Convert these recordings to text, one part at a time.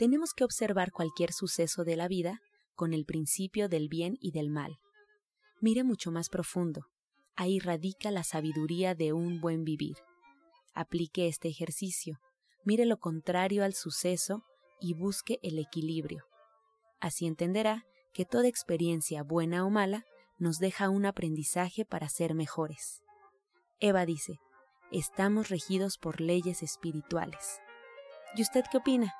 Tenemos que observar cualquier suceso de la vida con el principio del bien y del mal. Mire mucho más profundo. Ahí radica la sabiduría de un buen vivir. Aplique este ejercicio. Mire lo contrario al suceso y busque el equilibrio. Así entenderá que toda experiencia buena o mala nos deja un aprendizaje para ser mejores. Eva dice, estamos regidos por leyes espirituales. ¿Y usted qué opina?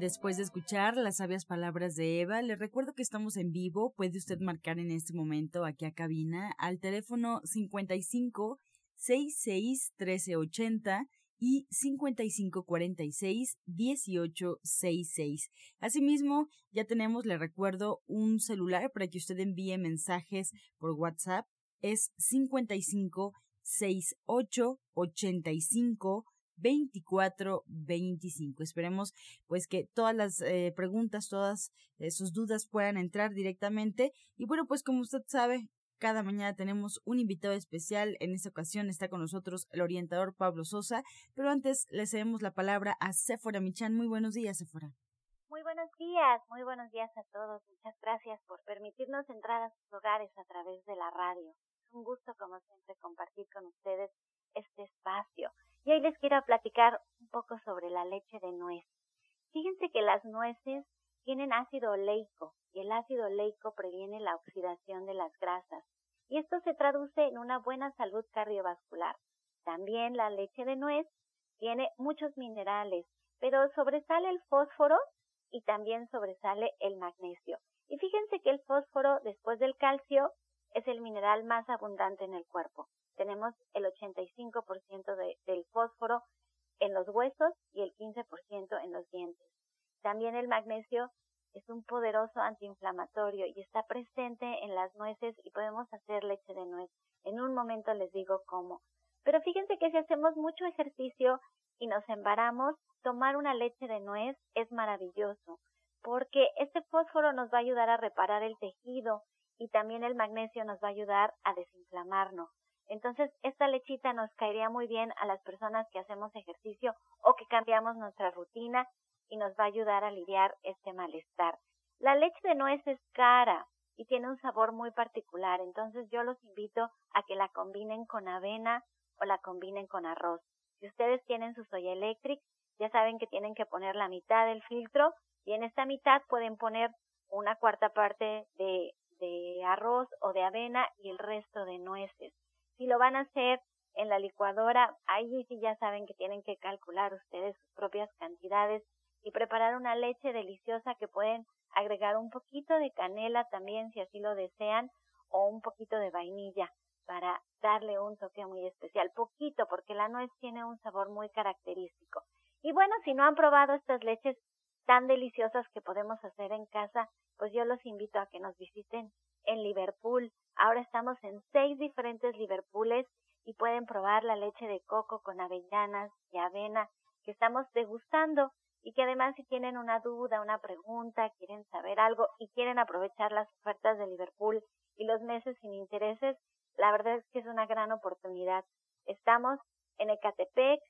Después de escuchar las sabias palabras de Eva, le recuerdo que estamos en vivo. Puede usted marcar en este momento aquí a cabina al teléfono 55 66 1380 y 5546 1866. Asimismo, ya tenemos, le recuerdo, un celular para que usted envíe mensajes por WhatsApp. Es 55 68 85 2425. Esperemos pues que todas las eh, preguntas, todas eh, sus dudas puedan entrar directamente. Y bueno, pues como usted sabe, cada mañana tenemos un invitado especial. En esta ocasión está con nosotros el orientador Pablo Sosa. Pero antes le cedemos la palabra a Sephora Michan. Muy buenos días, Sephora. Muy buenos días, muy buenos días a todos. Muchas gracias por permitirnos entrar a sus hogares a través de la radio. Es un gusto, como siempre, compartir con ustedes este espacio. Y hoy les quiero platicar un poco sobre la leche de nuez. Fíjense que las nueces tienen ácido oleico y el ácido oleico previene la oxidación de las grasas y esto se traduce en una buena salud cardiovascular. También la leche de nuez tiene muchos minerales, pero sobresale el fósforo y también sobresale el magnesio. Y fíjense que el fósforo, después del calcio, es el mineral más abundante en el cuerpo tenemos el 85% de, del fósforo en los huesos y el 15% en los dientes. También el magnesio es un poderoso antiinflamatorio y está presente en las nueces y podemos hacer leche de nuez. En un momento les digo cómo. Pero fíjense que si hacemos mucho ejercicio y nos embaramos, tomar una leche de nuez es maravilloso, porque este fósforo nos va a ayudar a reparar el tejido y también el magnesio nos va a ayudar a desinflamarnos. Entonces, esta lechita nos caería muy bien a las personas que hacemos ejercicio o que cambiamos nuestra rutina y nos va a ayudar a aliviar este malestar. La leche de nuez es cara y tiene un sabor muy particular, entonces yo los invito a que la combinen con avena o la combinen con arroz. Si ustedes tienen su soya electric, ya saben que tienen que poner la mitad del filtro y en esta mitad pueden poner una cuarta parte de, de arroz o de avena y el resto de nueces. Si lo van a hacer en la licuadora, ahí sí ya saben que tienen que calcular ustedes sus propias cantidades y preparar una leche deliciosa que pueden agregar un poquito de canela también si así lo desean o un poquito de vainilla para darle un toque muy especial, poquito porque la nuez tiene un sabor muy característico. Y bueno, si no han probado estas leches tan deliciosas que podemos hacer en casa, pues yo los invito a que nos visiten en Liverpool. Ahora estamos en seis diferentes Liverpooles y pueden probar la leche de coco con avellanas y avena que estamos degustando y que además si tienen una duda, una pregunta, quieren saber algo y quieren aprovechar las ofertas de Liverpool y los meses sin intereses, la verdad es que es una gran oportunidad. Estamos en Ecatepec,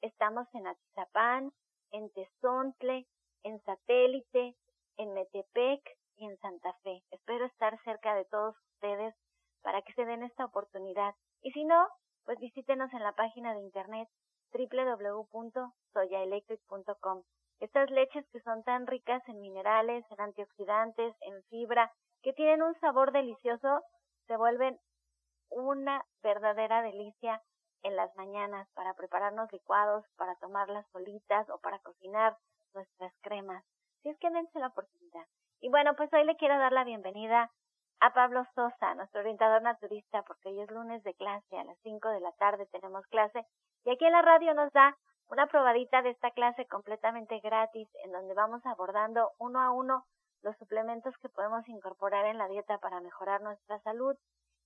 estamos en Atizapán, en Tezontle, en Satélite, en Metepec, en Santa Fe. Espero estar cerca de todos ustedes para que se den esta oportunidad. Y si no, pues visítenos en la página de internet www.soyaelectric.com. Estas leches que son tan ricas en minerales, en antioxidantes, en fibra, que tienen un sabor delicioso, se vuelven una verdadera delicia en las mañanas para prepararnos licuados, para tomarlas solitas o para cocinar nuestras cremas. Si es que dense la oportunidad. Y bueno, pues hoy le quiero dar la bienvenida a Pablo Sosa, nuestro orientador naturista, porque hoy es lunes de clase, a las 5 de la tarde tenemos clase, y aquí en la radio nos da una probadita de esta clase completamente gratis, en donde vamos abordando uno a uno los suplementos que podemos incorporar en la dieta para mejorar nuestra salud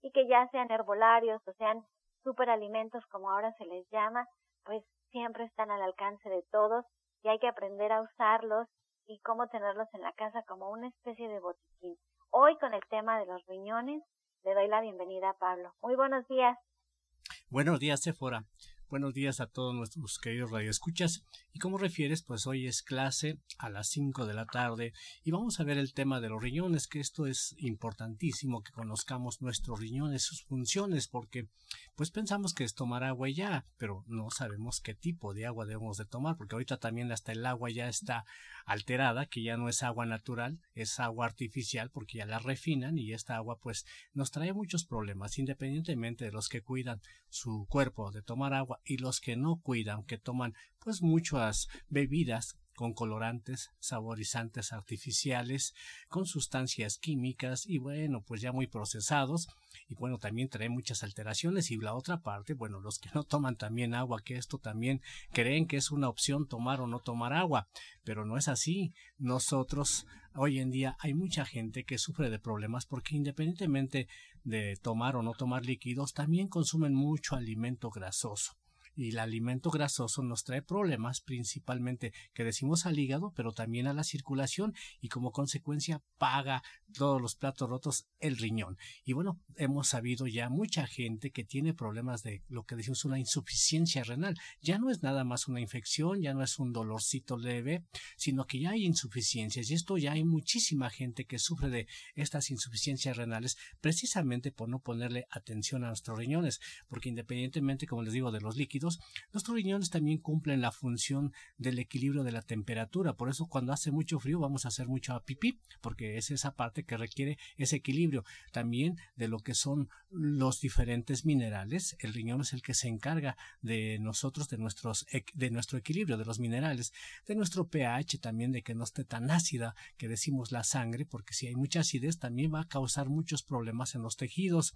y que ya sean herbolarios o sean superalimentos como ahora se les llama, pues siempre están al alcance de todos y hay que aprender a usarlos y cómo tenerlos en la casa como una especie de botiquín. Hoy con el tema de los riñones, le doy la bienvenida a Pablo. Muy buenos días. Buenos días, Sephora. Buenos días a todos nuestros queridos radioescuchas. Y como refieres, pues hoy es clase a las 5 de la tarde y vamos a ver el tema de los riñones, que esto es importantísimo que conozcamos nuestros riñones, sus funciones, porque pues pensamos que es tomar agua ya, pero no sabemos qué tipo de agua debemos de tomar, porque ahorita también hasta el agua ya está alterada, que ya no es agua natural, es agua artificial, porque ya la refinan y esta agua pues nos trae muchos problemas, independientemente de los que cuidan su cuerpo de tomar agua y los que no cuidan, que toman pues muchas bebidas con colorantes, saborizantes artificiales, con sustancias químicas y bueno, pues ya muy procesados. Y bueno, también trae muchas alteraciones. Y la otra parte, bueno, los que no toman también agua, que esto también creen que es una opción tomar o no tomar agua, pero no es así. Nosotros hoy en día hay mucha gente que sufre de problemas porque independientemente de tomar o no tomar líquidos, también consumen mucho alimento grasoso y el alimento grasoso nos trae problemas principalmente que decimos al hígado, pero también a la circulación y como consecuencia paga todos los platos rotos el riñón. Y bueno, hemos sabido ya mucha gente que tiene problemas de lo que decimos una insuficiencia renal. Ya no es nada más una infección, ya no es un dolorcito leve, sino que ya hay insuficiencias y esto ya hay muchísima gente que sufre de estas insuficiencias renales precisamente por no ponerle atención a nuestros riñones, porque independientemente, como les digo, de los líquidos, nuestros riñones también cumplen la función del equilibrio de la temperatura. Por eso cuando hace mucho frío vamos a hacer mucho pipí, porque es esa parte que requiere ese equilibrio. También de lo que son los diferentes minerales. El riñón es el que se encarga de nosotros, de, de nuestro equilibrio, de los minerales, de nuestro pH también, de que no esté tan ácida que decimos la sangre, porque si hay mucha acidez también va a causar muchos problemas en los tejidos.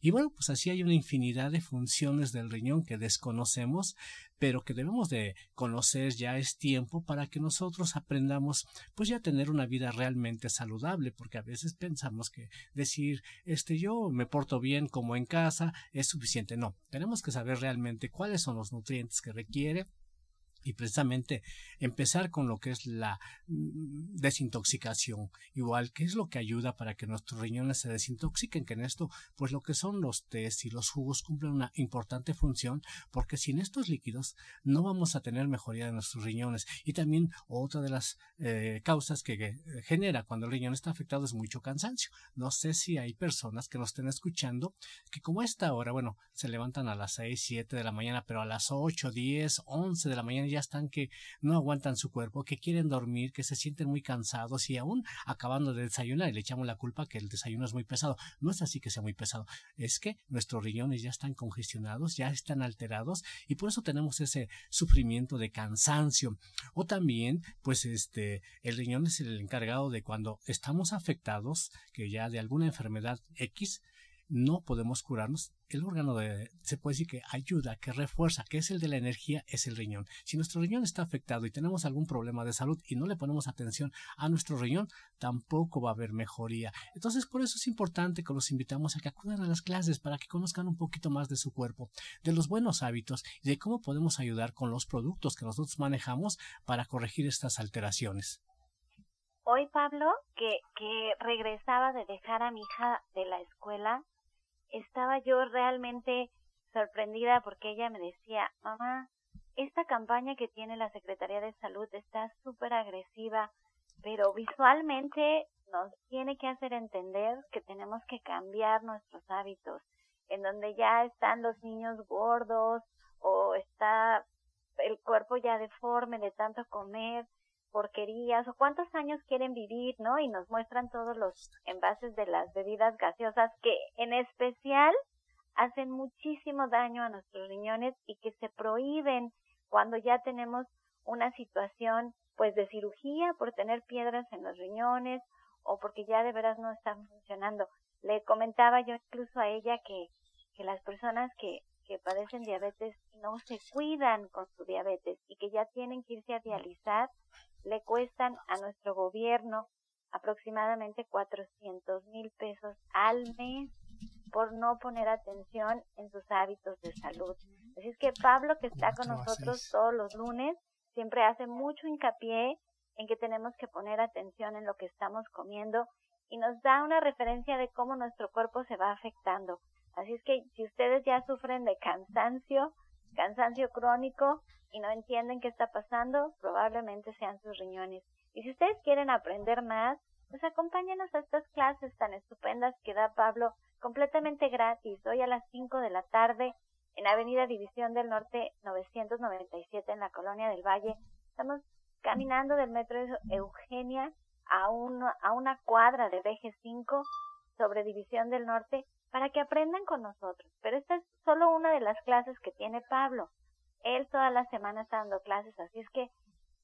Y bueno, pues así hay una infinidad de funciones del riñón que desconocemos conocemos, pero que debemos de conocer ya es tiempo para que nosotros aprendamos pues ya tener una vida realmente saludable, porque a veces pensamos que decir este yo me porto bien como en casa es suficiente. No, tenemos que saber realmente cuáles son los nutrientes que requiere y precisamente empezar con lo que es la mm, desintoxicación, igual que es lo que ayuda para que nuestros riñones se desintoxiquen, que en esto pues lo que son los tés y los jugos cumplen una importante función porque sin estos líquidos no vamos a tener mejoría de nuestros riñones y también otra de las eh, causas que eh, genera cuando el riñón está afectado es mucho cansancio. No sé si hay personas que nos estén escuchando que como a esta hora, bueno, se levantan a las 6, 7 de la mañana, pero a las 8, 10, 11 de la mañana ya están que no aguantan su cuerpo, que quieren dormir, que se sienten muy cansados y aún acabando de desayunar y le echamos la culpa que el desayuno es muy pesado. No es así que sea muy pesado, es que nuestros riñones ya están congestionados, ya están alterados y por eso tenemos ese sufrimiento de cansancio. O también, pues este, el riñón es el encargado de cuando estamos afectados, que ya de alguna enfermedad X, no podemos curarnos, el órgano de, se puede decir que ayuda, que refuerza, que es el de la energía, es el riñón. Si nuestro riñón está afectado y tenemos algún problema de salud y no le ponemos atención a nuestro riñón, tampoco va a haber mejoría. Entonces, por eso es importante que los invitamos a que acudan a las clases para que conozcan un poquito más de su cuerpo, de los buenos hábitos y de cómo podemos ayudar con los productos que nosotros manejamos para corregir estas alteraciones hoy Pablo, que, que regresaba de dejar a mi hija de la escuela, estaba yo realmente sorprendida porque ella me decía, mamá, esta campaña que tiene la Secretaría de Salud está súper agresiva, pero visualmente nos tiene que hacer entender que tenemos que cambiar nuestros hábitos, en donde ya están los niños gordos o está el cuerpo ya deforme de tanto comer, porquerías o cuántos años quieren vivir, ¿no? Y nos muestran todos los envases de las bebidas gaseosas que en especial hacen muchísimo daño a nuestros riñones y que se prohíben cuando ya tenemos una situación pues de cirugía por tener piedras en los riñones o porque ya de veras no están funcionando. Le comentaba yo incluso a ella que, las personas que, que padecen diabetes no se cuidan con su diabetes y que ya tienen que irse a dializar, le cuestan a nuestro gobierno aproximadamente 400 mil pesos al mes por no poner atención en sus hábitos de salud. Así es que Pablo, que está con nosotros todos los lunes, siempre hace mucho hincapié en que tenemos que poner atención en lo que estamos comiendo y nos da una referencia de cómo nuestro cuerpo se va afectando. Así es que si ustedes ya sufren de cansancio, cansancio crónico y no entienden qué está pasando, probablemente sean sus riñones. Y si ustedes quieren aprender más, pues acompáñenos a estas clases tan estupendas que da Pablo completamente gratis hoy a las 5 de la tarde en Avenida División del Norte 997 en la Colonia del Valle. Estamos caminando del metro Eugenia a, una, a una cuadra de Veje 5 sobre División del Norte para que aprendan con nosotros. Pero esta es solo una de las clases que tiene Pablo. Él toda la semana está dando clases, así es que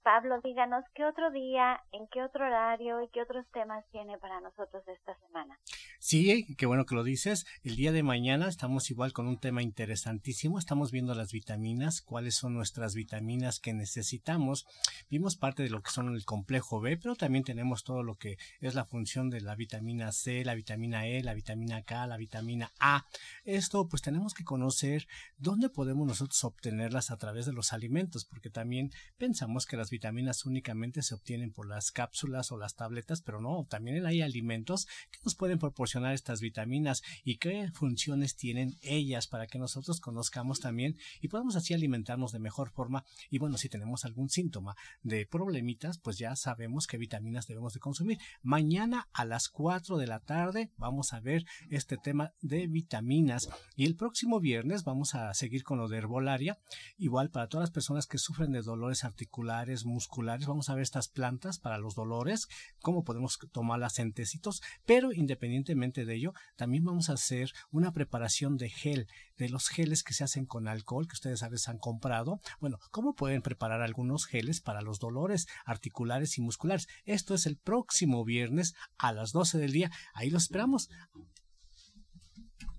Pablo, díganos qué otro día, en qué otro horario y qué otros temas tiene para nosotros esta semana. Sí, qué bueno que lo dices. El día de mañana estamos igual con un tema interesantísimo. Estamos viendo las vitaminas, cuáles son nuestras vitaminas que necesitamos. Vimos parte de lo que son el complejo B, pero también tenemos todo lo que es la función de la vitamina C, la vitamina E, la vitamina K, la vitamina A. Esto pues tenemos que conocer dónde podemos nosotros obtenerlas a través de los alimentos, porque también pensamos que las vitaminas únicamente se obtienen por las cápsulas o las tabletas, pero no, también hay alimentos que nos pueden proporcionar estas vitaminas y qué funciones tienen ellas para que nosotros conozcamos también y podamos así alimentarnos de mejor forma. Y bueno, si tenemos algún síntoma de problemitas, pues ya sabemos qué vitaminas debemos de consumir. Mañana a las 4 de la tarde vamos a ver este tema de vitaminas y el próximo viernes vamos a seguir con lo de herbolaria. Igual para todas las personas que sufren de dolores articulares, musculares, vamos a ver estas plantas para los dolores, cómo podemos tomarlas en tecitos, pero independientemente de ello, también vamos a hacer una preparación de gel, de los geles que se hacen con alcohol, que ustedes a veces han comprado. Bueno, cómo pueden preparar algunos geles para los dolores articulares y musculares. Esto es el próximo viernes a las 12 del día. Ahí los esperamos.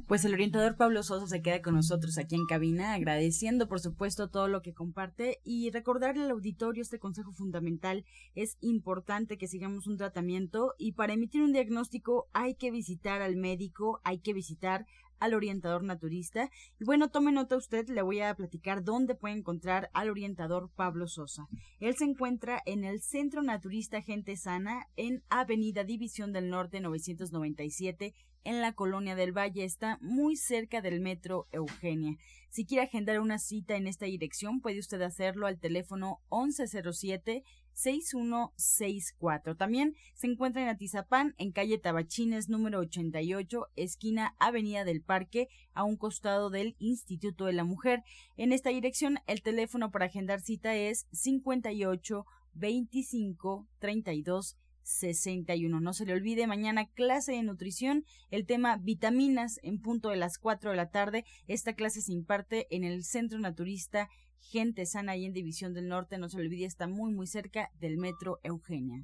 Pues el orientador Pablo Sosa se queda con nosotros aquí en cabina, agradeciendo por supuesto todo lo que comparte y recordarle al auditorio este consejo fundamental. Es importante que sigamos un tratamiento y para emitir un diagnóstico hay que visitar al médico, hay que visitar al orientador naturista. Y bueno, tome nota usted, le voy a platicar dónde puede encontrar al orientador Pablo Sosa. Él se encuentra en el Centro Naturista Gente Sana en Avenida División del Norte 997 en la Colonia del Valle. Está muy cerca del metro Eugenia. Si quiere agendar una cita en esta dirección, puede usted hacerlo al teléfono 1107 6164. También se encuentra en Atizapán, en calle Tabachines número 88, esquina Avenida del Parque, a un costado del Instituto de la Mujer. En esta dirección, el teléfono para agendar cita es 58 25 32 61. No se le olvide, mañana clase de nutrición, el tema vitaminas en punto de las 4 de la tarde. Esta clase se imparte en el Centro Naturista Gente Sana y en División del Norte. No se le olvide, está muy muy cerca del Metro Eugenia.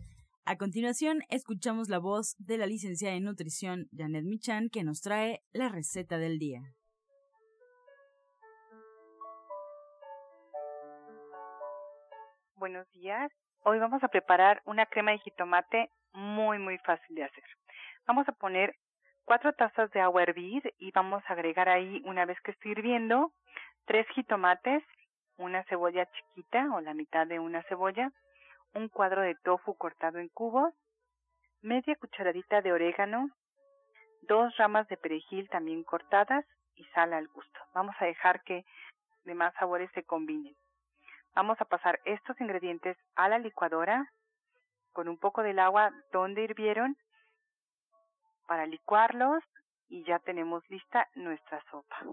A continuación, escuchamos la voz de la licenciada en nutrición Janet Michan que nos trae la receta del día. Buenos días. Hoy vamos a preparar una crema de jitomate muy muy fácil de hacer. Vamos a poner cuatro tazas de agua a hervir y vamos a agregar ahí una vez que esté hirviendo tres jitomates, una cebolla chiquita o la mitad de una cebolla, un cuadro de tofu cortado en cubos, media cucharadita de orégano, dos ramas de perejil también cortadas y sal al gusto. Vamos a dejar que demás sabores se combinen. Vamos a pasar estos ingredientes a la licuadora con un poco del agua donde hirvieron para licuarlos y ya tenemos lista nuestra sopa.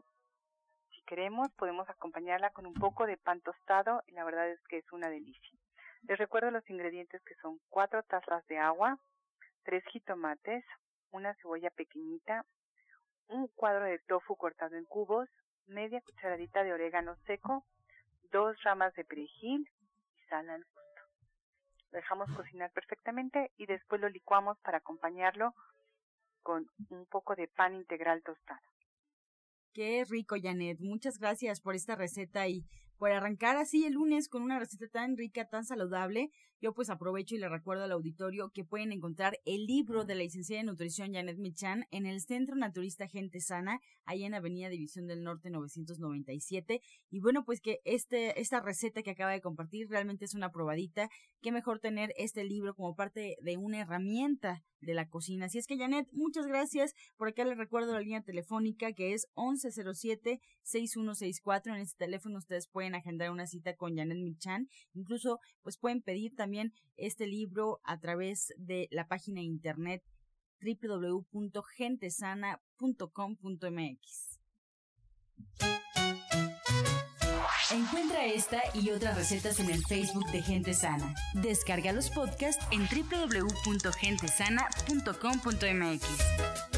Si queremos podemos acompañarla con un poco de pan tostado y la verdad es que es una delicia. Les recuerdo los ingredientes que son cuatro tazas de agua, tres jitomates, una cebolla pequeñita, un cuadro de tofu cortado en cubos, media cucharadita de orégano seco, dos ramas de perejil y sal al gusto. Lo dejamos cocinar perfectamente y después lo licuamos para acompañarlo con un poco de pan integral tostado. Qué rico, Janet. Muchas gracias por esta receta y por arrancar así el lunes con una receta tan rica, tan saludable. Yo pues aprovecho y le recuerdo al auditorio que pueden encontrar el libro de la licenciada de nutrición Janet Michan en el Centro Naturista Gente Sana, ahí en Avenida División del Norte 997. Y bueno, pues que este, esta receta que acaba de compartir realmente es una probadita. Qué mejor tener este libro como parte de una herramienta de la cocina. Así es que Janet, muchas gracias. Por acá les recuerdo la línea telefónica que es 1107-6164. En este teléfono ustedes pueden agendar una cita con Janet Michan. Incluso pues pueden pedir también este libro a través de la página de internet www.gentesana.com.mx. Encuentra esta y otras recetas en el Facebook de Gente Sana. Descarga los podcasts en www.gentesana.com.mx.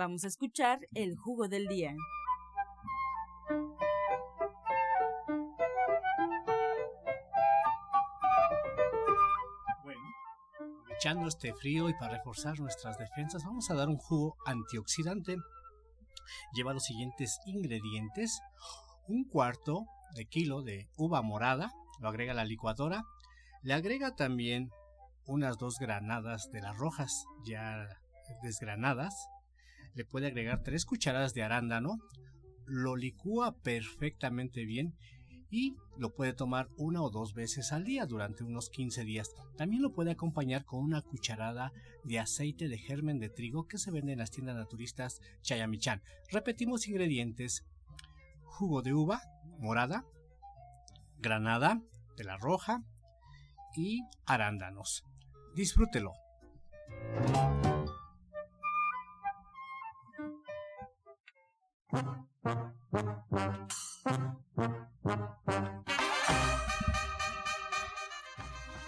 Vamos a escuchar el jugo del día. Bueno, aprovechando este frío y para reforzar nuestras defensas, vamos a dar un jugo antioxidante. Lleva los siguientes ingredientes: un cuarto de kilo de uva morada, lo agrega a la licuadora, le agrega también unas dos granadas de las rojas ya desgranadas. Le puede agregar tres cucharadas de arándano. Lo licúa perfectamente bien y lo puede tomar una o dos veces al día durante unos 15 días. También lo puede acompañar con una cucharada de aceite de germen de trigo que se vende en las tiendas naturistas Chayamichan. Repetimos ingredientes: jugo de uva morada, granada de la roja, y arándanos. Disfrútelo.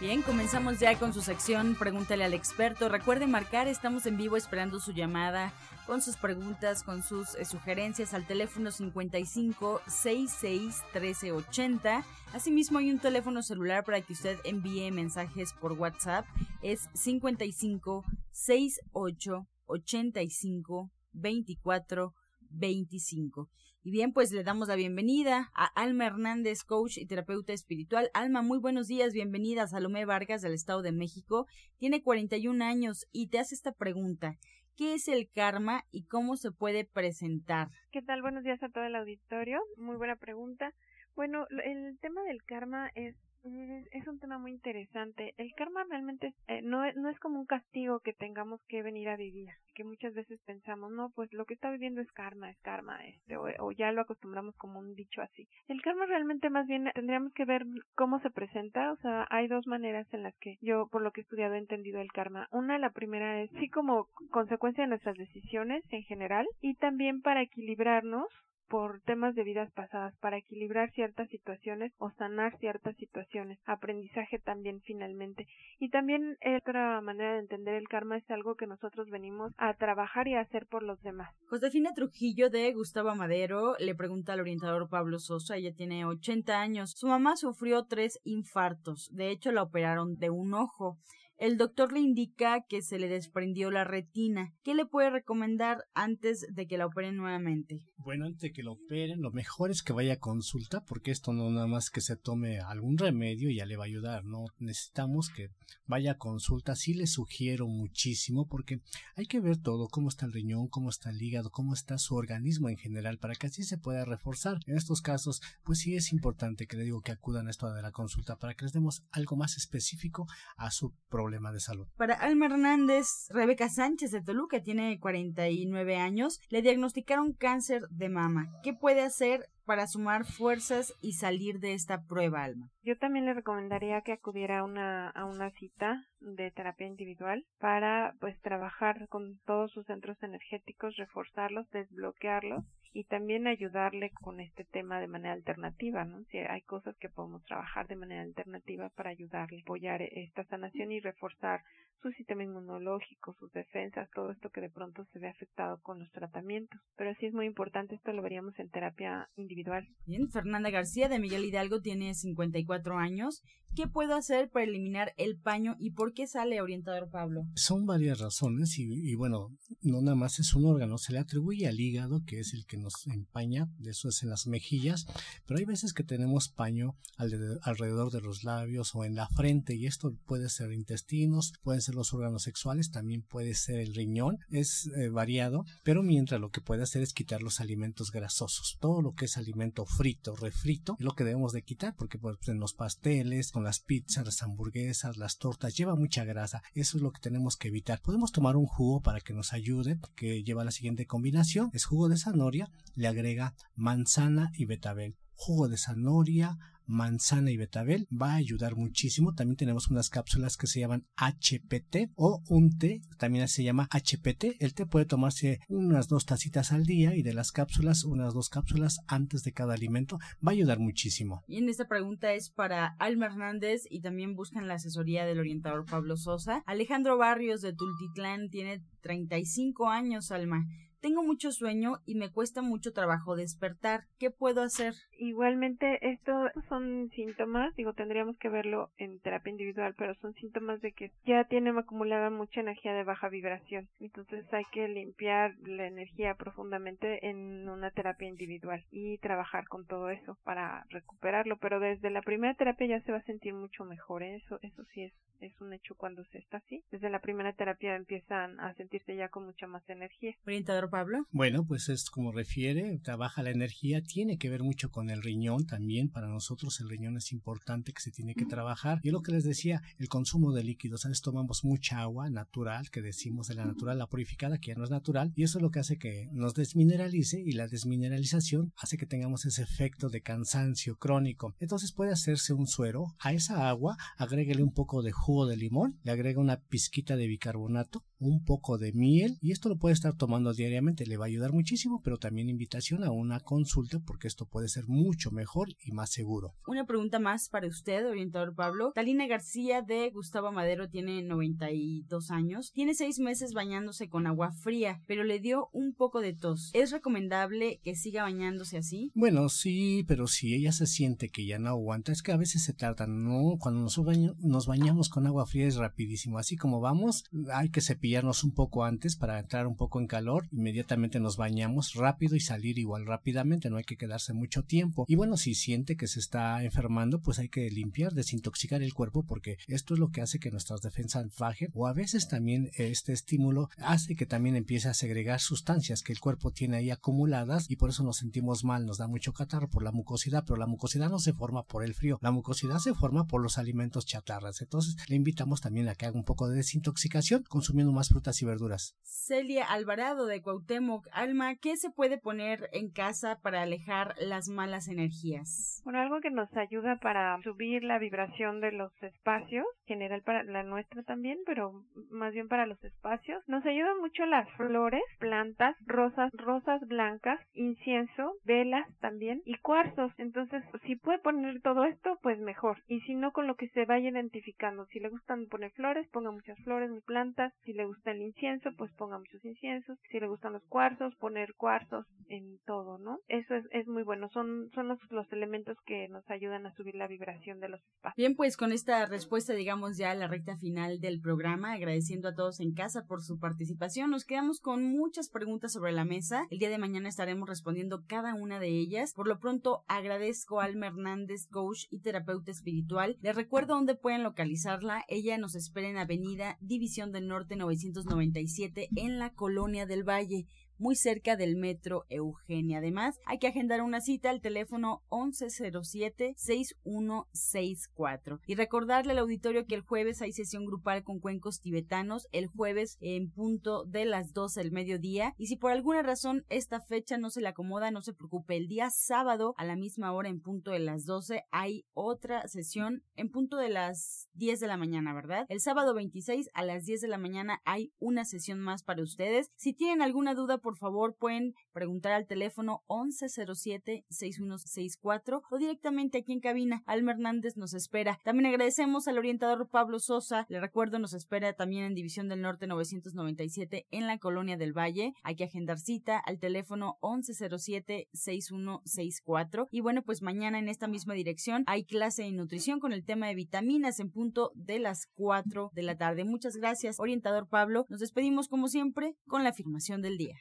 Bien, comenzamos ya con su sección Pregúntale al experto. Recuerde marcar, estamos en vivo esperando su llamada con sus preguntas, con sus eh, sugerencias al teléfono 55 66 1380. Asimismo hay un teléfono celular para que usted envíe mensajes por WhatsApp. Es 55 68 85 24 25. Y bien, pues le damos la bienvenida a Alma Hernández, coach y terapeuta espiritual. Alma, muy buenos días, bienvenida a Salomé Vargas del Estado de México. Tiene 41 años y te hace esta pregunta. ¿Qué es el karma y cómo se puede presentar? ¿Qué tal? Buenos días a todo el auditorio. Muy buena pregunta. Bueno, el tema del karma es es un tema muy interesante. El karma realmente eh, no, es, no es como un castigo que tengamos que venir a vivir, que muchas veces pensamos, no, pues lo que está viviendo es karma, es karma, este, o, ya lo acostumbramos como un dicho así. El karma realmente más bien tendríamos que ver cómo se presenta, o sea, hay dos maneras en las que yo, por lo que he estudiado, he entendido el karma. Una, la primera es sí como consecuencia de nuestras decisiones en general y también para equilibrarnos por temas de vidas pasadas, para equilibrar ciertas situaciones o sanar ciertas situaciones, aprendizaje también finalmente. Y también otra manera de entender el karma es algo que nosotros venimos a trabajar y a hacer por los demás. Josefina Trujillo de Gustavo Madero le pregunta al orientador Pablo Sosa, ella tiene 80 años, su mamá sufrió tres infartos, de hecho la operaron de un ojo. El doctor le indica que se le desprendió la retina. ¿Qué le puede recomendar antes de que la operen nuevamente? Bueno, antes de que lo operen, lo mejor es que vaya a consulta, porque esto no nada más que se tome algún remedio y ya le va a ayudar, ¿no? Necesitamos que vaya a consulta. Sí le sugiero muchísimo, porque hay que ver todo, cómo está el riñón, cómo está el hígado, cómo está su organismo en general, para que así se pueda reforzar. En estos casos, pues sí es importante que le digo que acudan a esto de la consulta para que les demos algo más específico a su problema de salud. Para Alma Hernández, Rebeca Sánchez de Toluca tiene 49 años, le diagnosticaron cáncer de mama. ¿Qué puede hacer para sumar fuerzas y salir de esta prueba, Alma? Yo también le recomendaría que acudiera a una, a una cita de terapia individual para pues trabajar con todos sus centros energéticos, reforzarlos, desbloquearlos y también ayudarle con este tema de manera alternativa, ¿no? Si hay cosas que podemos trabajar de manera alternativa para ayudarle, apoyar esta sanación y reforzar su sistema inmunológico, sus defensas, todo esto que de pronto se ve afectado con los tratamientos. Pero sí es muy importante, esto lo veríamos en terapia individual. Bien, Fernanda García de Miguel Hidalgo tiene 54 años. ¿Qué puedo hacer para eliminar el paño y por qué sale orientador Pablo? Son varias razones y, y bueno, no nada más es un órgano, se le atribuye al hígado, que es el que nos empaña, de eso es en las mejillas, pero hay veces que tenemos paño alrededor de los labios o en la frente y esto puede ser intestinos, pueden ser los órganos sexuales, también puede ser el riñón, es eh, variado, pero mientras lo que puede hacer es quitar los alimentos grasosos, todo lo que es alimento frito, refrito, es lo que debemos de quitar, porque pues, en los pasteles, con las pizzas, las hamburguesas, las tortas, lleva mucha grasa, eso es lo que tenemos que evitar. Podemos tomar un jugo para que nos ayude, que lleva la siguiente combinación, es jugo de zanahoria, le agrega manzana y betabel jugo de zanahoria, manzana y betabel va a ayudar muchísimo. También tenemos unas cápsulas que se llaman HPT o un té, también se llama HPT. El té puede tomarse unas dos tacitas al día y de las cápsulas unas dos cápsulas antes de cada alimento. Va a ayudar muchísimo. Y en esta pregunta es para Alma Hernández y también buscan la asesoría del orientador Pablo Sosa. Alejandro Barrios de Tultitlán tiene 35 años, Alma. Tengo mucho sueño y me cuesta mucho trabajo despertar. ¿Qué puedo hacer? Igualmente, estos son síntomas, digo, tendríamos que verlo en terapia individual, pero son síntomas de que ya tienen acumulada mucha energía de baja vibración. Entonces hay que limpiar la energía profundamente en una terapia individual y trabajar con todo eso para recuperarlo. Pero desde la primera terapia ya se va a sentir mucho mejor. ¿eh? Eso, eso sí es, es un hecho cuando se está así. Desde la primera terapia empiezan a sentirse ya con mucha más energía. Orientador Pablo? Bueno, pues es como refiere, trabaja la energía, tiene que ver mucho con el riñón también. Para nosotros el riñón es importante que se tiene que trabajar. Y lo que les decía, el consumo de líquidos. ¿Sabes? Tomamos mucha agua natural, que decimos de la natural, la purificada, que ya no es natural. Y eso es lo que hace que nos desmineralice y la desmineralización hace que tengamos ese efecto de cansancio crónico. Entonces puede hacerse un suero. A esa agua agréguele un poco de jugo de limón, le agrega una pizquita de bicarbonato, un poco de miel y esto lo puede estar tomando diariamente le va a ayudar muchísimo, pero también invitación a una consulta porque esto puede ser mucho mejor y más seguro. Una pregunta más para usted, orientador Pablo. Talina García de Gustavo Madero tiene 92 años. Tiene seis meses bañándose con agua fría, pero le dio un poco de tos. ¿Es recomendable que siga bañándose así? Bueno, sí, pero si ella se siente que ya no aguanta, es que a veces se tarda, ¿no? Cuando nos, nos bañamos con agua fría es rapidísimo. Así como vamos, hay que cepillarnos un poco antes para entrar un poco en calor inmediatamente nos bañamos rápido y salir igual rápidamente, no hay que quedarse mucho tiempo. Y bueno, si siente que se está enfermando, pues hay que limpiar, desintoxicar el cuerpo porque esto es lo que hace que nuestras defensas bajen o a veces también este estímulo hace que también empiece a segregar sustancias que el cuerpo tiene ahí acumuladas y por eso nos sentimos mal, nos da mucho catarro por la mucosidad, pero la mucosidad no se forma por el frío, la mucosidad se forma por los alimentos chatarras. Entonces le invitamos también a que haga un poco de desintoxicación consumiendo más más frutas y verduras. Celia Alvarado de Cuauhtémoc. Alma, ¿qué se puede poner en casa para alejar las malas energías? Bueno, algo que nos ayuda para subir la vibración de los espacios, general para la nuestra también, pero más bien para los espacios, nos ayudan mucho las flores, plantas, rosas, rosas blancas, incienso, velas también y cuarzos. Entonces, si puede poner todo esto, pues mejor. Y si no, con lo que se vaya identificando. Si le gustan poner flores, ponga muchas flores, muy plantas. Si le gusta el incienso, pues ponga muchos inciensos. Si le gustan los cuarzos, poner cuarzos en todo, ¿no? Eso es, es muy bueno. Son, son los, los elementos que nos ayudan a subir la vibración de los espacios. Bien, pues con esta respuesta llegamos ya a la recta final del programa, agradeciendo a todos en casa por su participación. Nos quedamos con muchas preguntas sobre la mesa. El día de mañana estaremos respondiendo cada una de ellas. Por lo pronto, agradezco a Alma Hernández, coach y terapeuta espiritual. Les recuerdo dónde pueden localizarla. Ella nos espera en Avenida División del Norte 997 en la Colonia del Valle muy cerca del metro Eugenia. Además, hay que agendar una cita al teléfono 1107-6164. Y recordarle al auditorio que el jueves hay sesión grupal con cuencos tibetanos, el jueves en punto de las 12 del mediodía. Y si por alguna razón esta fecha no se le acomoda, no se preocupe. El día sábado a la misma hora en punto de las 12 hay otra sesión en punto de las 10 de la mañana, ¿verdad? El sábado 26 a las 10 de la mañana hay una sesión más para ustedes. Si tienen alguna duda, por favor pueden preguntar al teléfono 1107-6164 o directamente aquí en cabina. Alma Hernández nos espera. También agradecemos al orientador Pablo Sosa. Le recuerdo, nos espera también en División del Norte 997 en la Colonia del Valle. Hay que agendar cita al teléfono 1107-6164. Y bueno, pues mañana en esta misma dirección hay clase de nutrición con el tema de vitaminas en punto de las 4 de la tarde. Muchas gracias, orientador Pablo. Nos despedimos como siempre con la afirmación del día.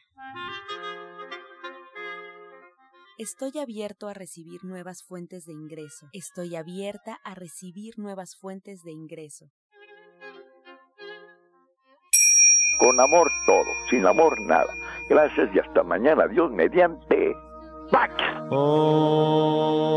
Estoy abierto a recibir nuevas fuentes de ingreso. Estoy abierta a recibir nuevas fuentes de ingreso. Con amor todo, sin amor nada. Gracias y hasta mañana. Dios mediante. ¡Pax! Oh.